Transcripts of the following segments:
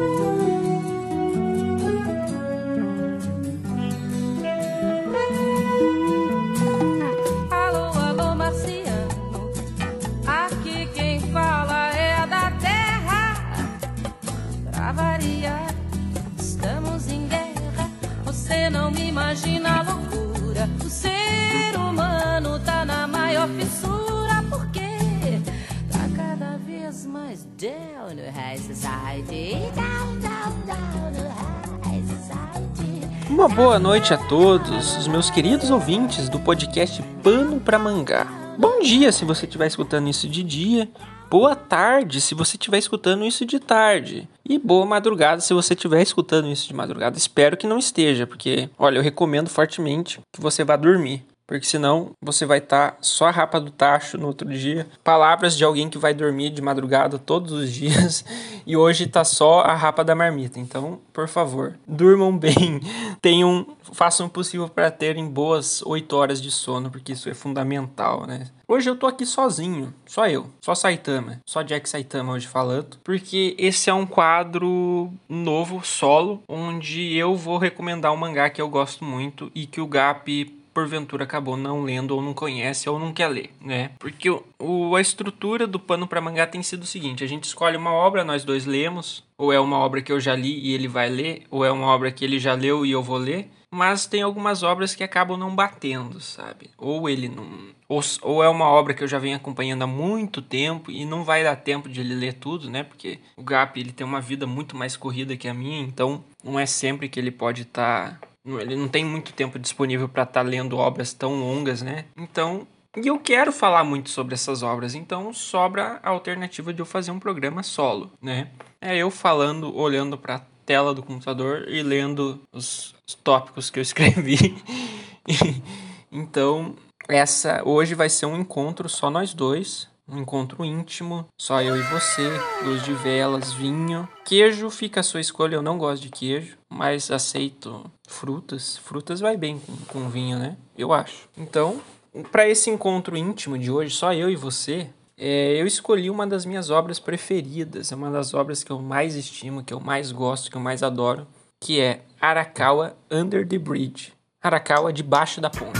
Ooh. Uma boa noite a todos, os meus queridos ouvintes do podcast Pano para Mangá. Bom dia se você estiver escutando isso de dia, boa tarde se você estiver escutando isso de tarde, e boa madrugada se você estiver escutando isso de madrugada. Espero que não esteja, porque, olha, eu recomendo fortemente que você vá dormir porque senão você vai estar tá só a rapa do tacho no outro dia. Palavras de alguém que vai dormir de madrugada todos os dias e hoje tá só a rapa da marmita. Então, por favor, durmam bem, tenham, façam o possível para terem boas 8 horas de sono, porque isso é fundamental, né? Hoje eu tô aqui sozinho, só eu, só Saitama, só Jack Saitama hoje falando, porque esse é um quadro novo, solo, onde eu vou recomendar um mangá que eu gosto muito e que o Gap porventura acabou não lendo ou não conhece ou não quer ler, né? Porque o, o a estrutura do pano para mangá tem sido o seguinte: a gente escolhe uma obra, nós dois lemos, ou é uma obra que eu já li e ele vai ler, ou é uma obra que ele já leu e eu vou ler. Mas tem algumas obras que acabam não batendo, sabe? Ou ele não. Ou, ou é uma obra que eu já venho acompanhando há muito tempo e não vai dar tempo de ele ler tudo, né? Porque o Gap ele tem uma vida muito mais corrida que a minha, então não é sempre que ele pode estar tá ele não tem muito tempo disponível para estar tá lendo obras tão longas, né? Então, e eu quero falar muito sobre essas obras, então sobra a alternativa de eu fazer um programa solo, né? É eu falando, olhando para a tela do computador e lendo os, os tópicos que eu escrevi. então, essa hoje vai ser um encontro só nós dois, um encontro íntimo, só eu e você, luz de velas, vinho. Queijo fica a sua escolha, eu não gosto de queijo, mas aceito frutas. Frutas vai bem com, com vinho, né? Eu acho. Então, para esse encontro íntimo de hoje, só eu e você, é, eu escolhi uma das minhas obras preferidas, é uma das obras que eu mais estimo, que eu mais gosto, que eu mais adoro, que é Arakawa Under the Bridge. Arakawa debaixo da ponte.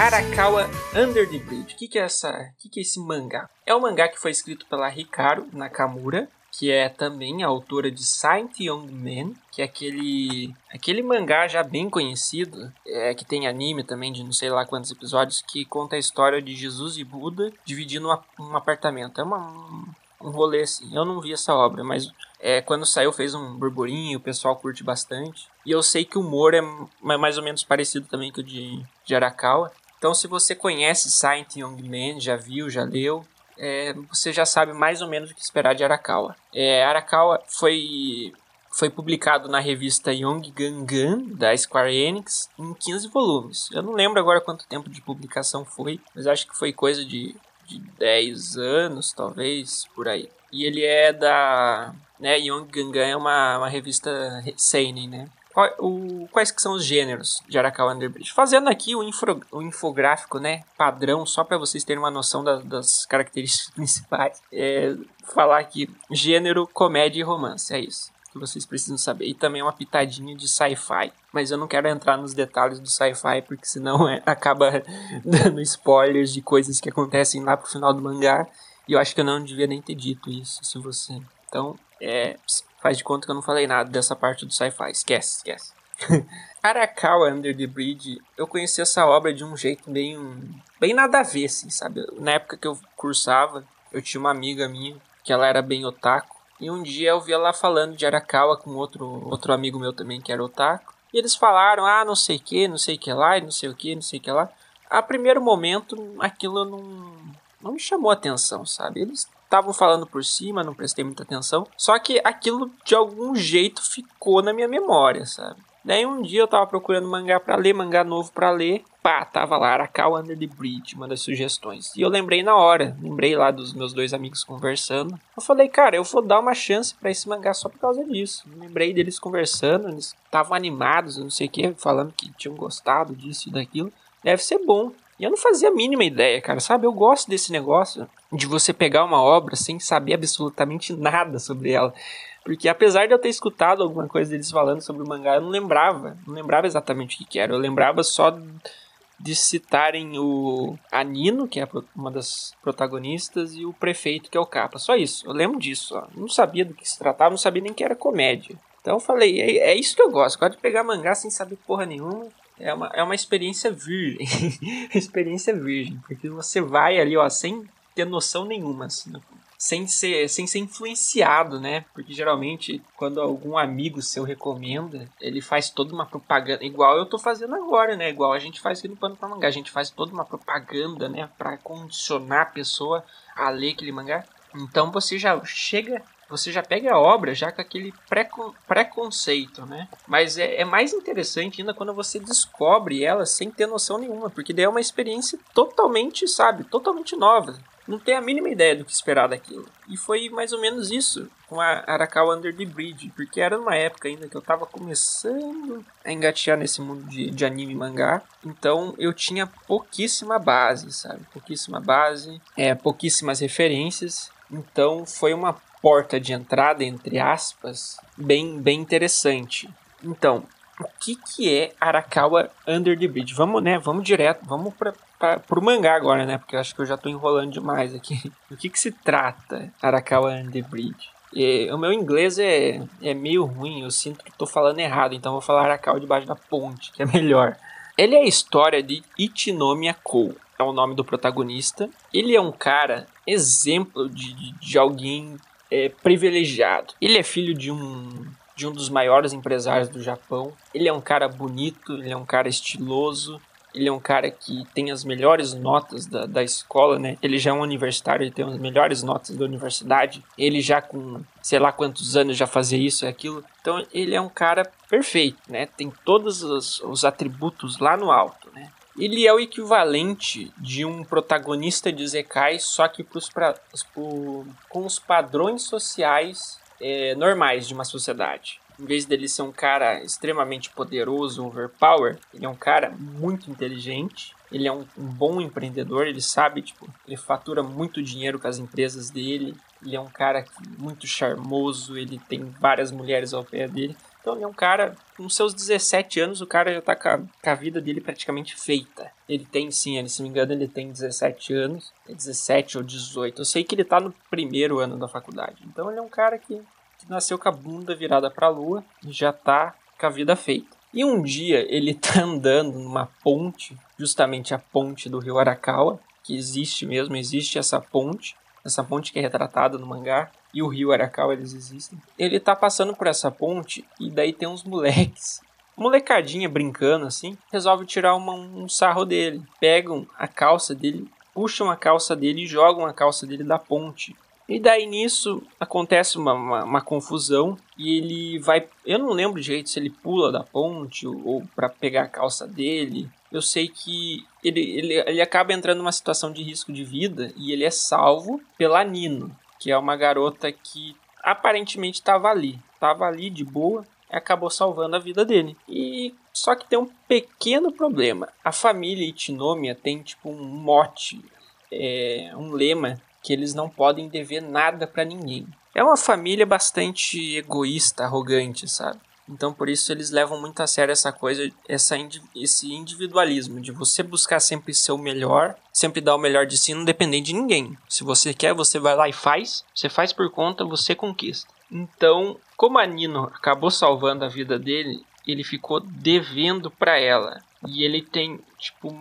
Arakawa Under the Bridge. O que, que é essa? que, que é esse mangá? É um mangá que foi escrito pela Hikaru Nakamura, que é também a autora de Saint Young Man, que é aquele aquele mangá já bem conhecido, é, que tem anime também de não sei lá quantos episódios, que conta a história de Jesus e Buda dividindo um apartamento. É uma, um rolê assim. Eu não vi essa obra, mas é, quando saiu fez um burburinho, o pessoal curte bastante. E eu sei que o humor é mais ou menos parecido também com o de, de Arakawa. Então, se você conhece Saint Young Man, já viu, já leu, é, você já sabe mais ou menos o que esperar de Arakawa. É, Arakawa foi, foi publicado na revista Young Gangan, da Square Enix, em 15 volumes. Eu não lembro agora quanto tempo de publicação foi, mas acho que foi coisa de, de 10 anos, talvez, por aí. E ele é da... Né, Young Gangan é uma, uma revista seinen, né? O, quais que são os gêneros de Arakawa Underbridge. Fazendo aqui o, infro, o infográfico né, padrão, só para vocês terem uma noção da, das características principais. É, falar aqui, gênero, comédia e romance, é isso que vocês precisam saber. E também uma pitadinha de sci-fi. Mas eu não quero entrar nos detalhes do sci-fi, porque senão é, acaba dando spoilers de coisas que acontecem lá pro final do mangá. E eu acho que eu não devia nem ter dito isso, se você. Então, é, Faz de conta que eu não falei nada dessa parte do sci-fi. Esquece, esquece. Arakawa Under the Bridge, eu conheci essa obra de um jeito bem, bem nada a ver, assim, sabe? Na época que eu cursava, eu tinha uma amiga minha que ela era bem otaku. E um dia eu vi ela falando de Arakawa com outro, outro amigo meu também que era otaku. E eles falaram, ah, não sei o que, não sei o que lá, não sei o que, não sei o que lá. A primeiro momento, aquilo não, não me chamou atenção, sabe? Eles estavam falando por cima, não prestei muita atenção. Só que aquilo de algum jeito ficou na minha memória, sabe? Daí um dia eu tava procurando mangá para ler, mangá novo para ler. Pá, tava lá, Arakawa Under the Bridge, uma das sugestões. E eu lembrei na hora, lembrei lá dos meus dois amigos conversando. Eu falei, cara, eu vou dar uma chance para esse mangá só por causa disso. lembrei deles conversando, eles estavam animados, não sei o que, falando que tinham gostado disso e daquilo. Deve ser bom. E eu não fazia a mínima ideia, cara, sabe? Eu gosto desse negócio de você pegar uma obra sem saber absolutamente nada sobre ela. Porque apesar de eu ter escutado alguma coisa deles falando sobre o mangá, eu não lembrava. Não lembrava exatamente o que, era. Eu lembrava só de citarem o Anino, que é uma das protagonistas, e o prefeito, que é o capa. Só isso. Eu lembro disso. Ó. Não sabia do que se tratava, não sabia nem que era comédia. Então eu falei, é, é isso que eu gosto. Gosto de pegar mangá sem saber porra nenhuma é uma, é uma experiência virgem. experiência virgem. Porque você vai ali, ó, sem ter noção nenhuma, assim, sem ser, sem ser influenciado, né? Porque geralmente, quando algum amigo seu recomenda, ele faz toda uma propaganda, igual eu tô fazendo agora, né? Igual a gente faz aqui no Mangá. A gente faz toda uma propaganda, né? Pra condicionar a pessoa a ler aquele mangá. Então você já chega você já pega a obra já com aquele preconceito, né? Mas é, é, mais interessante ainda quando você descobre ela sem ter noção nenhuma, porque daí é uma experiência totalmente, sabe, totalmente nova. Não tem a mínima ideia do que esperar daquilo. E foi mais ou menos isso com a Arakawa Under the Bridge, porque era numa época ainda que eu tava começando a engatear nesse mundo de, de anime e mangá, então eu tinha pouquíssima base, sabe? Pouquíssima base, é, pouquíssimas referências, então foi uma porta de entrada, entre aspas, bem, bem interessante. Então, o que, que é Arakawa Under the Bridge? Vamos, né? Vamos direto, vamos para o mangá agora, né? Porque eu acho que eu já estou enrolando demais aqui. O que, que se trata Arakawa Under the Bridge? o meu inglês é, é meio ruim, eu sinto que estou falando errado, então vou falar Arakawa debaixo da ponte, que é melhor. Ele é a história de Ichinomiya Kou, é o nome do protagonista. Ele é um cara exemplo de, de, de alguém é, privilegiado. Ele é filho de um de um dos maiores empresários do Japão. Ele é um cara bonito, ele é um cara estiloso, ele é um cara que tem as melhores notas da, da escola, né? Ele já é um universitário, ele tem as melhores notas da universidade. Ele já com sei lá quantos anos já fazia isso e aquilo. Então ele é um cara perfeito, né? Tem todos os, os atributos lá no alto, né? Ele é o equivalente de um protagonista de Zekai, só que pros pra, pro, com os padrões sociais é, normais de uma sociedade. Em vez dele ser um cara extremamente poderoso, overpower, ele é um cara muito inteligente, ele é um, um, bom empreendedor, ele sabe, tipo, ele fatura muito dinheiro com as empresas dele, ele é um cara muito charmoso, ele tem várias mulheres ao pé dele. Então ele é um cara, com seus 17 anos, o cara já tá com a, com a, vida dele praticamente feita. Ele tem sim, ele, se não me engano, ele tem 17 anos, é 17 ou 18. Eu sei que ele tá no primeiro ano da faculdade. Então ele é um cara que, que nasceu com a bunda virada pra lua e já tá com a vida feita. E um dia ele tá andando numa ponte, justamente a ponte do rio Arakawa, que existe mesmo, existe essa ponte, essa ponte que é retratada no mangá e o rio Arakawa eles existem. Ele tá passando por essa ponte e daí tem uns moleques, molecadinha brincando assim, resolve tirar uma, um sarro dele. Pegam a calça dele, puxam a calça dele e jogam a calça dele da ponte. E daí nisso acontece uma, uma, uma, confusão e ele vai. Eu não lembro direito se ele pula da ponte ou, ou para pegar a calça dele. Eu sei que ele, ele, ele acaba entrando numa situação de risco de vida e ele é salvo pela Nino, que é uma garota que aparentemente estava ali, estava ali de boa, e acabou salvando a vida dele. E só que tem um pequeno problema. A família Itinomia tem tipo um mote, é, um lema que eles não podem dever nada para ninguém. É uma família bastante egoísta, arrogante, sabe? Então por isso eles levam muito a sério essa coisa, essa, esse individualismo de você buscar sempre ser o melhor, sempre dar o melhor de si, não depender de ninguém. Se você quer, você vai lá e faz. Você faz por conta, você conquista. Então, como a Nino acabou salvando a vida dele, ele ficou devendo para ela. E ele tem, tipo,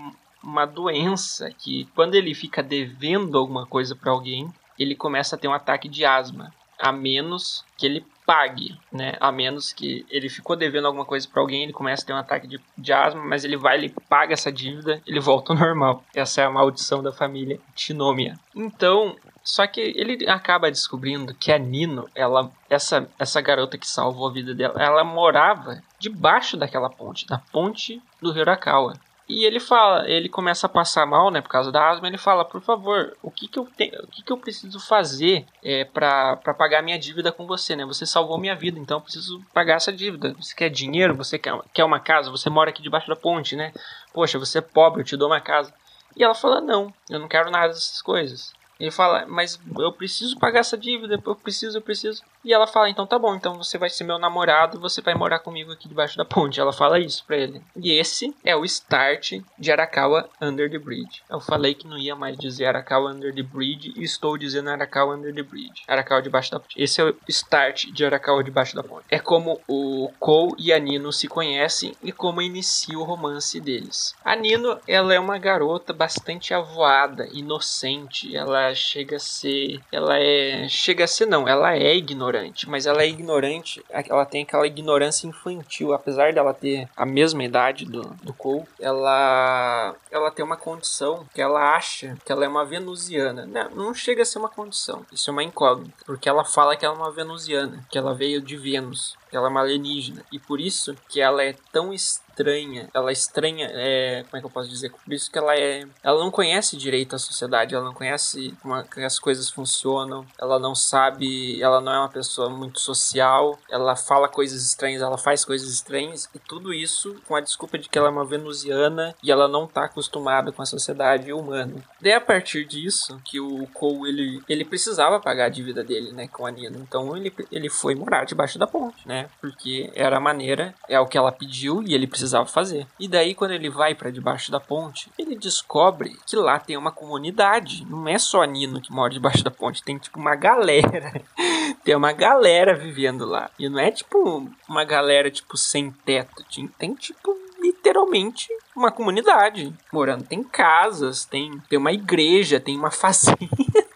uma doença que quando ele fica devendo alguma coisa para alguém, ele começa a ter um ataque de asma. A menos que ele pague, né? A menos que ele ficou devendo alguma coisa para alguém, ele começa a ter um ataque de, de asma, mas ele vai, ele paga essa dívida, ele volta ao normal. Essa é a maldição da família Tinomia. Então, só que ele acaba descobrindo que a Nino, ela, essa, essa garota que salvou a vida dela, ela morava debaixo daquela ponte, da ponte do Hirakawa. E ele fala, ele começa a passar mal, né, por causa da asma. Ele fala, por favor, o que que eu tenho, o que que eu preciso fazer é para pagar minha dívida com você, né? Você salvou minha vida, então eu preciso pagar essa dívida. Você quer dinheiro? Você quer, quer uma casa? Você mora aqui debaixo da ponte, né? Poxa, você é pobre, eu te dou uma casa. E ela fala, não, eu não quero nada dessas coisas. Ele fala, mas eu preciso pagar essa dívida, eu preciso, eu preciso. E ela fala, então tá bom, então você vai ser meu namorado você vai morar comigo aqui debaixo da ponte. Ela fala isso pra ele. E esse é o start de Arakawa Under the Bridge. Eu falei que não ia mais dizer Arakawa Under the Bridge e estou dizendo Arakawa Under the Bridge. Arakawa debaixo da ponte. Esse é o start de Arakawa debaixo da ponte. É como o Kou e a Nino se conhecem e como inicia o romance deles. A Nino, ela é uma garota bastante avoada, inocente. Ela chega a ser... Ela é... Chega a ser não, ela é ignorante mas ela é ignorante, ela tem aquela ignorância infantil, apesar dela ter a mesma idade do, do Cole, ela, ela tem uma condição que ela acha que ela é uma venusiana. Não, não chega a ser uma condição, isso é uma incógnita, porque ela fala que ela é uma venusiana, que ela veio de Vênus, ela é uma alienígena, e por isso que ela é tão estranha. Ela é estranha, é, como é que eu posso dizer? Por isso que ela é. Ela não conhece direito a sociedade, ela não conhece como as coisas funcionam, ela não sabe, ela não é uma pessoa muito social, ela fala coisas estranhas, ela faz coisas estranhas, e tudo isso com a desculpa de que ela é uma venusiana e ela não tá acostumada com a sociedade humana. Daí a partir disso, que o Cole ele, ele precisava pagar a dívida dele, né, com a Nina. Então ele, ele foi morar debaixo da ponte, né? Porque era a maneira, é o que ela pediu e ele precisava fazer. E daí, quando ele vai para debaixo da ponte, ele descobre que lá tem uma comunidade. Não é só Nino que mora debaixo da ponte, tem tipo uma galera. tem uma galera vivendo lá. E não é tipo uma galera tipo sem teto, tem tipo literalmente uma comunidade morando. Tem casas, tem, tem uma igreja, tem uma fazenda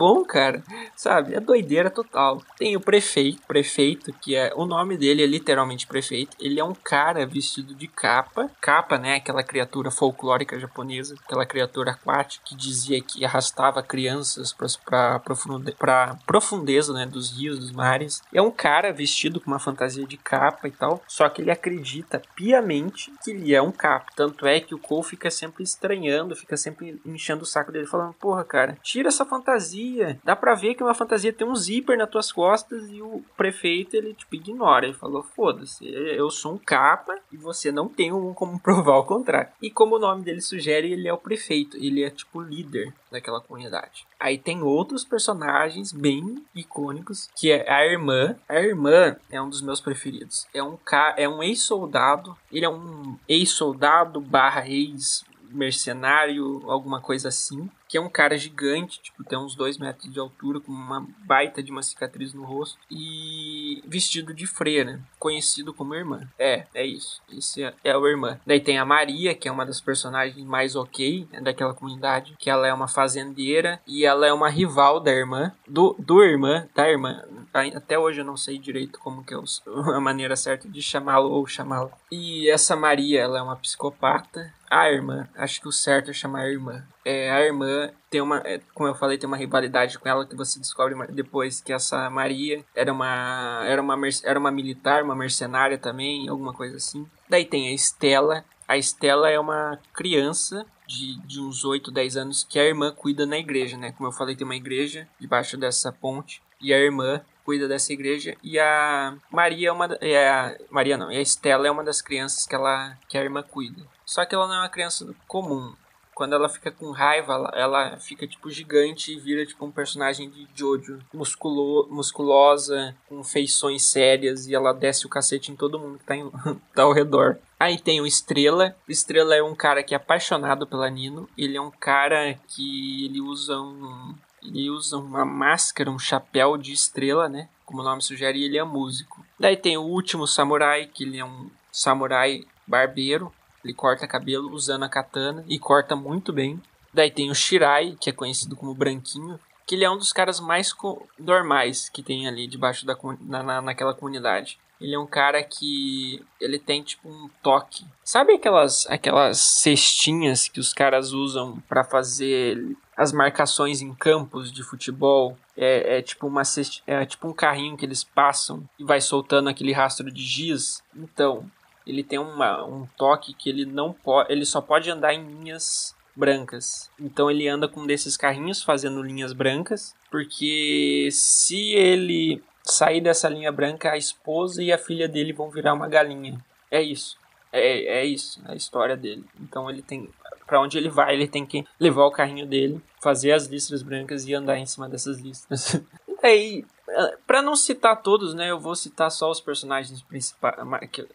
bom, cara. Sabe? É doideira total. Tem o prefeito, prefeito, que é. O nome dele é literalmente prefeito. Ele é um cara vestido de capa. Capa, né? Aquela criatura folclórica japonesa. Aquela criatura aquática que dizia que arrastava crianças pra, profunde, pra profundeza, né? Dos rios, dos mares. É um cara vestido com uma fantasia de capa e tal. Só que ele acredita piamente que ele é um capa. Tanto é que o Cole fica sempre estranhando, fica sempre enchendo o saco dele, falando: Porra, cara, tira essa fantasia. Dá pra ver que uma fantasia tem um zíper nas tuas costas e o prefeito, ele, tipo, ignora. Ele falou, foda-se, eu sou um capa e você não tem como provar o contrário. E como o nome dele sugere, ele é o prefeito. Ele é, tipo, líder daquela comunidade. Aí tem outros personagens bem icônicos, que é a irmã. A irmã é um dos meus preferidos. É um, é um ex-soldado. Ele é um ex-soldado barra ex mercenário, alguma coisa assim que é um cara gigante, tipo, tem uns dois metros de altura, com uma baita de uma cicatriz no rosto, e vestido de freira, conhecido como irmã. É, é isso. Esse é, é a irmã. Daí tem a Maria, que é uma das personagens mais ok né, daquela comunidade, que ela é uma fazendeira e ela é uma rival da irmã, do, do irmã, da irmã. Até hoje eu não sei direito como que é a maneira certa de chamá-lo ou chamá-la. E essa Maria, ela é uma psicopata. A irmã, acho que o certo é chamar a irmã é, a irmã tem uma, é, como eu falei, tem uma rivalidade com ela que você descobre depois que essa Maria era uma, era uma, era uma militar, uma mercenária também, alguma coisa assim. Daí tem a Estela. A Estela é uma criança de, de uns 8, 10 anos que a irmã cuida na igreja, né? Como eu falei, tem uma igreja debaixo dessa ponte e a irmã cuida dessa igreja e a Maria é uma é a Maria não, a Estela é uma das crianças que ela que a irmã cuida. Só que ela não é uma criança comum. Quando ela fica com raiva, ela, ela fica tipo gigante e vira tipo um personagem de Jojo, musculo, musculosa, com feições sérias e ela desce o cacete em todo mundo que tá, em, tá ao redor. Aí tem o Estrela. Estrela é um cara que é apaixonado pela Nino. Ele é um cara que ele usa um ele usa uma máscara, um chapéu de estrela, né? Como o nome sugere, ele é músico. Daí tem o último samurai, que ele é um samurai barbeiro. Ele corta cabelo usando a katana e corta muito bem. Daí tem o Shirai, que é conhecido como Branquinho, que ele é um dos caras mais normais que tem ali debaixo da na, na, naquela comunidade. Ele é um cara que ele tem tipo um toque. Sabe aquelas aquelas cestinhas que os caras usam para fazer as marcações em campos de futebol? É, é tipo uma é tipo um carrinho que eles passam e vai soltando aquele rastro de giz. Então, ele tem uma, um toque que ele não pode, ele só pode andar em linhas brancas. Então ele anda com um desses carrinhos fazendo linhas brancas, porque se ele sair dessa linha branca, a esposa e a filha dele vão virar uma galinha. É isso. É, é isso, a história dele. Então ele tem. para onde ele vai, ele tem que levar o carrinho dele, fazer as listras brancas e andar em cima dessas listras. e aí, para não citar todos, né, eu vou citar só os personagens principais que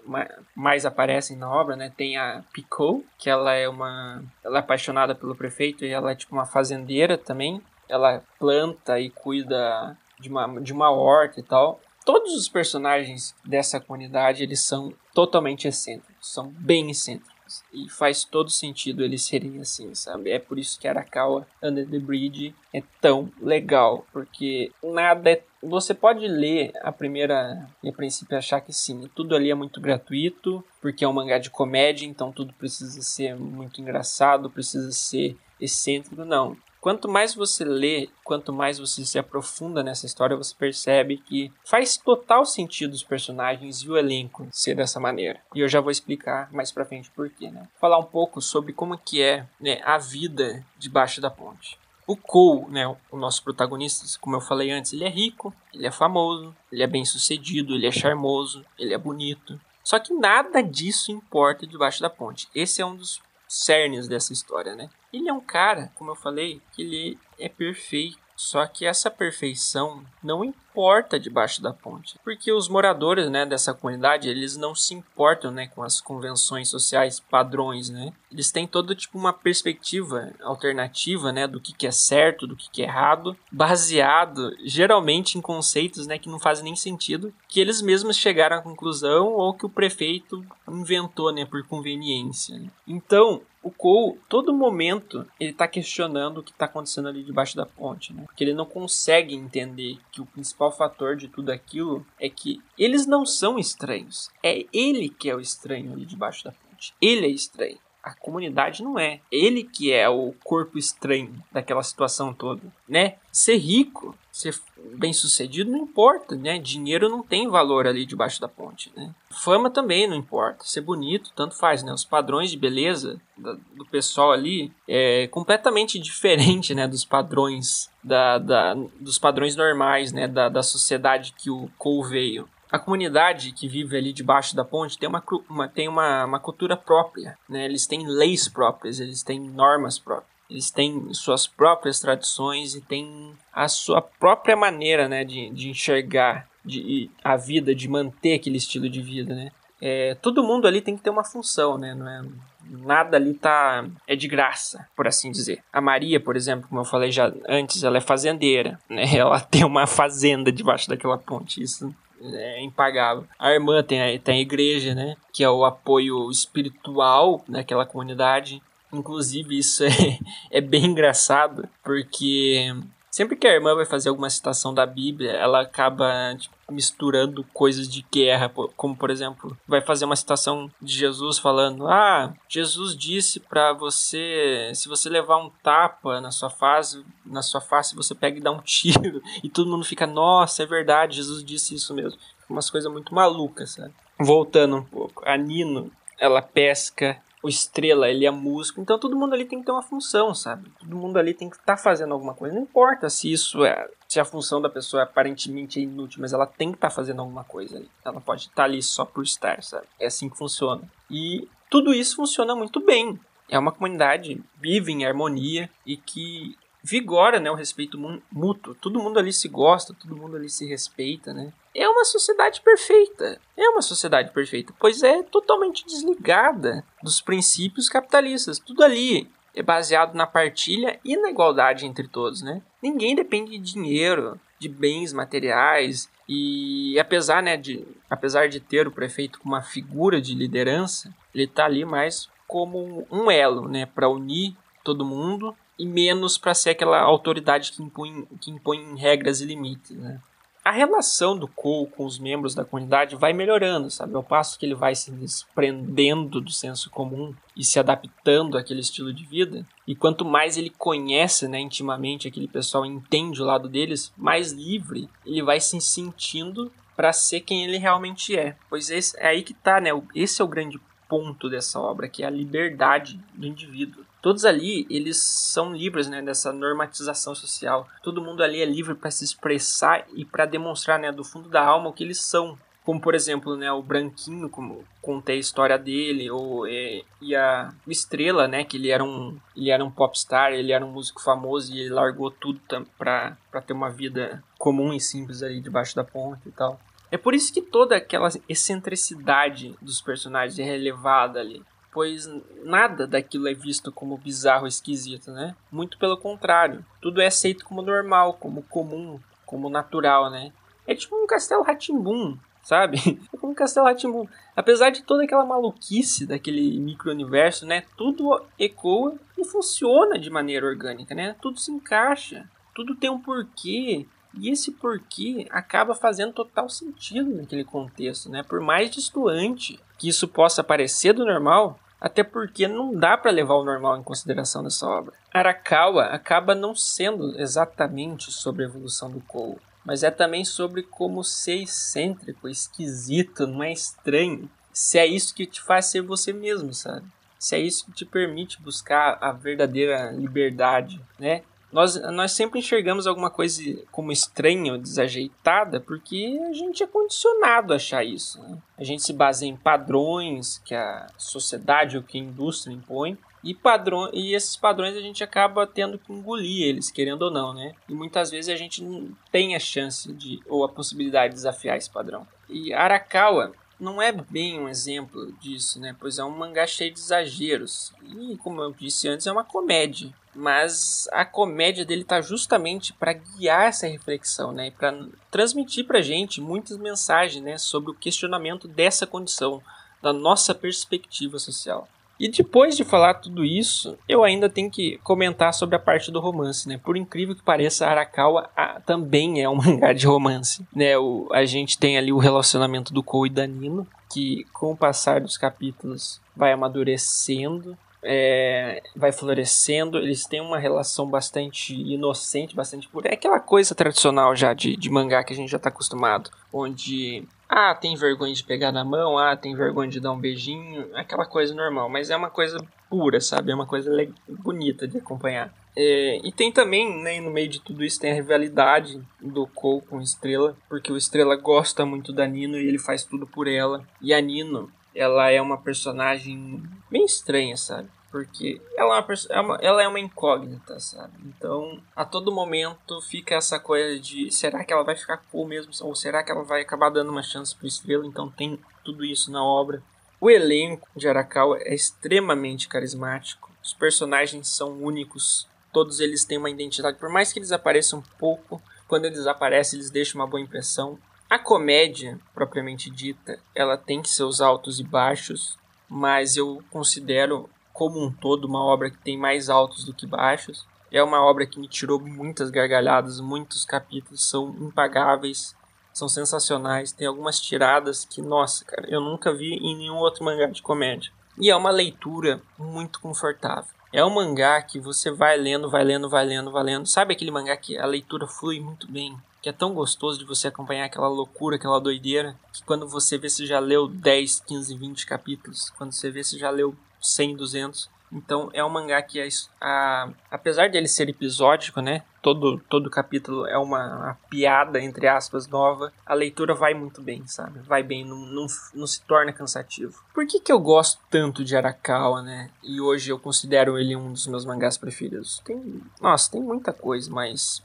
mais aparecem na obra, né? Tem a Picot, que ela é uma, ela é apaixonada pelo prefeito e ela é tipo uma fazendeira também. Ela planta e cuida de uma, de uma horta e tal. Todos os personagens dessa comunidade eles são totalmente excêntricos, são bem excêntricos. E faz todo sentido eles serem assim, sabe? É por isso que Arakawa Under the Bridge é tão legal, porque nada é. Você pode ler a primeira e a princípio achar que sim, tudo ali é muito gratuito, porque é um mangá de comédia, então tudo precisa ser muito engraçado, precisa ser excêntrico. Não, quanto mais você lê, quanto mais você se aprofunda nessa história, você percebe que faz total sentido os personagens e o elenco ser dessa maneira. E eu já vou explicar mais pra frente por quê, né? Falar um pouco sobre como que é né, a vida debaixo da ponte. O Cole, né, o nosso protagonista, como eu falei antes, ele é rico, ele é famoso, ele é bem sucedido, ele é charmoso, ele é bonito. Só que nada disso importa debaixo da ponte. Esse é um dos cernes dessa história, né? Ele é um cara, como eu falei, que ele é perfeito. Só que essa perfeição não importa debaixo da ponte, porque os moradores, né, dessa comunidade, eles não se importam, né, com as convenções sociais padrões, né? Eles têm todo tipo uma perspectiva alternativa, né, do que, que é certo, do que, que é errado, baseado geralmente em conceitos, né, que não fazem nem sentido, que eles mesmos chegaram à conclusão ou que o prefeito inventou, né, por conveniência. Né? Então, o Cole, todo momento, ele tá questionando o que tá acontecendo ali debaixo da ponte, né? Porque ele não consegue entender que o principal fator de tudo aquilo é que eles não são estranhos. É ele que é o estranho ali debaixo da ponte. Ele é estranho. A comunidade não é. Ele que é o corpo estranho daquela situação toda, né? Ser rico, ser bem sucedido não importa, né? Dinheiro não tem valor ali debaixo da ponte, né? Fama também não importa. Ser bonito, tanto faz, né? Os padrões de beleza do pessoal ali é completamente diferente, né? Dos padrões da, da dos padrões normais, né? Da, da sociedade que o Cole veio a comunidade que vive ali debaixo da ponte tem uma, uma tem uma, uma cultura própria, né? Eles têm leis próprias, eles têm normas próprias. Eles têm suas próprias tradições e têm a sua própria maneira né, de, de enxergar de, a vida, de manter aquele estilo de vida. Né? É, todo mundo ali tem que ter uma função, né? Não é, nada ali tá é de graça, por assim dizer. A Maria, por exemplo, como eu falei já antes, ela é fazendeira, né? Ela tem uma fazenda debaixo daquela ponte. Isso é impagável. A irmã tem a, tem a igreja, né? Que é o apoio espiritual daquela comunidade. Inclusive, isso é, é bem engraçado, porque sempre que a irmã vai fazer alguma citação da Bíblia, ela acaba tipo, misturando coisas de guerra, como por exemplo, vai fazer uma citação de Jesus falando: "Ah, Jesus disse para você, se você levar um tapa na sua face, na sua face você pega e dá um tiro". E todo mundo fica: "Nossa, é verdade, Jesus disse isso mesmo". Umas coisas muito malucas, sabe? Voltando um pouco, a Nino, ela pesca o Estrela, ele é músico, então todo mundo ali tem que ter uma função, sabe? Todo mundo ali tem que estar tá fazendo alguma coisa. Não importa se isso é. Se a função da pessoa aparentemente é inútil, mas ela tem que estar tá fazendo alguma coisa ali. Ela pode estar tá ali só por estar, sabe? É assim que funciona. E tudo isso funciona muito bem. É uma comunidade vive em harmonia e que vigora né, o respeito mútuo. Todo mundo ali se gosta, todo mundo ali se respeita, né? É uma sociedade perfeita. É uma sociedade perfeita, pois é totalmente desligada dos princípios capitalistas. Tudo ali é baseado na partilha e na igualdade entre todos, né? Ninguém depende de dinheiro, de bens materiais e apesar, né, de apesar de ter o prefeito como uma figura de liderança, ele está ali mais como um elo, né, para unir todo mundo e menos para ser aquela autoridade que impõe, que impõe regras e limites, né? A relação do Cole com os membros da comunidade vai melhorando, sabe? Ao passo que ele vai se desprendendo do senso comum e se adaptando àquele estilo de vida. E quanto mais ele conhece, né, intimamente aquele pessoal, entende o lado deles, mais livre ele vai se sentindo para ser quem ele realmente é. Pois esse, é aí que tá, né? Esse é o grande ponto dessa obra, que é a liberdade do indivíduo. Todos ali, eles são livres, né, dessa normatização social. Todo mundo ali é livre para se expressar e para demonstrar, né, do fundo da alma o que eles são. Como, por exemplo, né, o Branquinho, como contei a história dele, ou é, e a Estrela, né, que ele era um ele era um popstar, ele era um músico famoso e ele largou tudo para ter uma vida comum e simples ali debaixo da ponte e tal. É por isso que toda aquela excentricidade dos personagens é relevada ali pois nada daquilo é visto como bizarro esquisito, né? Muito pelo contrário, tudo é aceito como normal, como comum, como natural, né? É tipo um castelo Ratimbum, sabe? É como um castelo Ratimbum. Apesar de toda aquela maluquice daquele micro-universo, né? Tudo ecoa e funciona de maneira orgânica, né? Tudo se encaixa, tudo tem um porquê. E esse porquê acaba fazendo total sentido naquele contexto, né? Por mais distoante que isso possa parecer do normal, até porque não dá para levar o normal em consideração nessa obra. Arakawa acaba não sendo exatamente sobre a evolução do Kou, mas é também sobre como ser excêntrico, esquisito, não é estranho. Se é isso que te faz ser você mesmo, sabe? Se é isso que te permite buscar a verdadeira liberdade, né? Nós, nós sempre enxergamos alguma coisa como estranha ou desajeitada porque a gente é condicionado a achar isso. Né? A gente se baseia em padrões que a sociedade ou que a indústria impõe e, padrão, e esses padrões a gente acaba tendo que engolir eles, querendo ou não, né? E muitas vezes a gente não tem a chance de ou a possibilidade de desafiar esse padrão. E Arakawa não é bem um exemplo disso, né? Pois é um mangá cheio de exageros. E, como eu disse antes, é uma comédia. Mas a comédia dele tá justamente para guiar essa reflexão, né? Para transmitir pra gente muitas mensagens, né? Sobre o questionamento dessa condição, da nossa perspectiva social. E depois de falar tudo isso, eu ainda tenho que comentar sobre a parte do romance, né? Por incrível que pareça, Arakawa a, também é um mangá de romance, né? O, a gente tem ali o relacionamento do Kou e da Nino, que com o passar dos capítulos vai amadurecendo, é, vai florescendo, eles têm uma relação bastante inocente, bastante pura. É aquela coisa tradicional já de, de mangá que a gente já está acostumado, onde ah, tem vergonha de pegar na mão, ah, tem vergonha de dar um beijinho, aquela coisa normal, mas é uma coisa pura, sabe? É uma coisa bonita de acompanhar. É, e tem também, né, no meio de tudo isso, tem a rivalidade do Cole com Estrela, porque o Estrela gosta muito da Nino e ele faz tudo por ela. E a Nino, ela é uma personagem bem estranha, sabe? Porque ela é, uma, é uma, ela é uma incógnita, sabe? Então, a todo momento fica essa coisa de será que ela vai ficar cool mesmo? Ou será que ela vai acabar dando uma chance pro Estrela? Então, tem tudo isso na obra. O elenco de Arakawa é extremamente carismático. Os personagens são únicos. Todos eles têm uma identidade. Por mais que eles apareçam pouco, quando eles aparecem, eles deixam uma boa impressão. A comédia, propriamente dita, ela tem seus altos e baixos, mas eu considero como um todo uma obra que tem mais altos do que baixos. É uma obra que me tirou muitas gargalhadas, muitos capítulos são impagáveis, são sensacionais. Tem algumas tiradas que, nossa, cara, eu nunca vi em nenhum outro mangá de comédia. E é uma leitura muito confortável. É um mangá que você vai lendo, vai lendo, vai lendo, vai lendo. Sabe aquele mangá que a leitura flui muito bem? que é tão gostoso de você acompanhar aquela loucura, aquela doideira, que quando você vê se já leu 10, 15, 20 capítulos, quando você vê se já leu 100, 200. Então é um mangá que, a, a, apesar de ele ser episódico, né? Todo, todo capítulo é uma, uma, piada, entre aspas, nova. A leitura vai muito bem, sabe? Vai bem, não, não, não se torna cansativo. Por que, que eu gosto tanto de Arakawa, né? E hoje eu considero ele um dos meus mangás preferidos? Tem, nossa, tem muita coisa, mas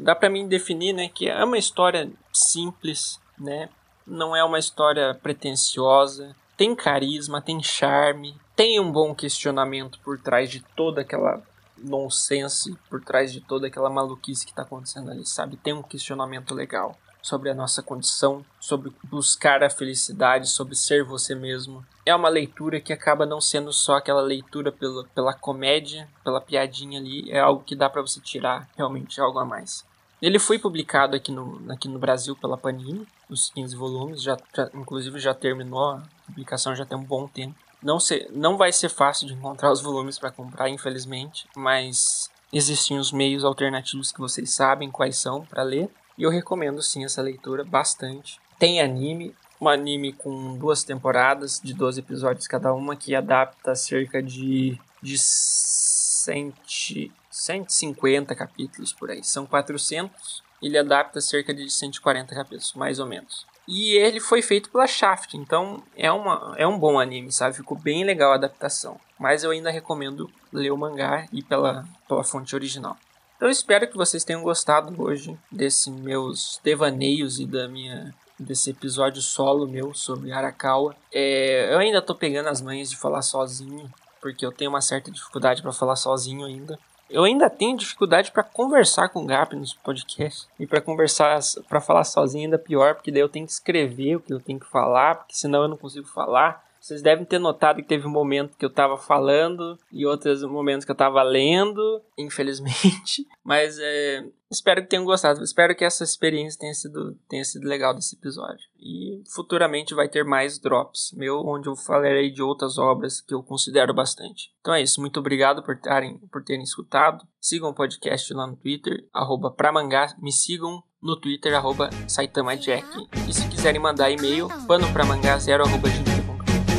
dá para mim definir, né, que é uma história simples, né? Não é uma história pretensiosa, tem carisma, tem charme, tem um bom questionamento por trás de toda aquela nonsense, por trás de toda aquela maluquice que tá acontecendo ali, sabe? Tem um questionamento legal sobre a nossa condição, sobre buscar a felicidade, sobre ser você mesmo. É uma leitura que acaba não sendo só aquela leitura pela, pela comédia, pela piadinha ali, é algo que dá para você tirar realmente algo a mais. Ele foi publicado aqui no, aqui no Brasil pela Panini, os 15 volumes, já, já, inclusive já terminou a publicação já tem um bom tempo. Não, ser, não vai ser fácil de encontrar os volumes para comprar, infelizmente, mas existem os meios alternativos que vocês sabem quais são para ler. E eu recomendo sim essa leitura bastante. Tem anime, um anime com duas temporadas de 12 episódios cada uma, que adapta cerca de, de 100, 150 capítulos por aí. São 400, ele adapta cerca de 140 capítulos, mais ou menos. E ele foi feito pela Shaft, então é, uma, é um bom anime, sabe? Ficou bem legal a adaptação. Mas eu ainda recomendo ler o mangá e pela, pela fonte original. Então espero que vocês tenham gostado hoje desses meus devaneios e da minha desse episódio solo meu sobre Arakawa. É, eu ainda tô pegando as manhas de falar sozinho, porque eu tenho uma certa dificuldade para falar sozinho ainda. Eu ainda tenho dificuldade para conversar com o Gap nos podcasts. E para conversar, para falar sozinho ainda pior, porque daí eu tenho que escrever o que eu tenho que falar, porque senão eu não consigo falar. Vocês devem ter notado que teve um momento que eu tava falando e outros momentos que eu tava lendo, infelizmente. Mas é, espero que tenham gostado. Espero que essa experiência tenha sido, tenha sido legal desse episódio. E futuramente vai ter mais drops meu, onde eu falarei de outras obras que eu considero bastante. Então é isso. Muito obrigado por, tarem, por terem escutado. Sigam o podcast lá no Twitter, arroba pramangá. Me sigam no Twitter, arroba saitamajack. E se quiserem mandar e-mail, panopramangá0.gmail.com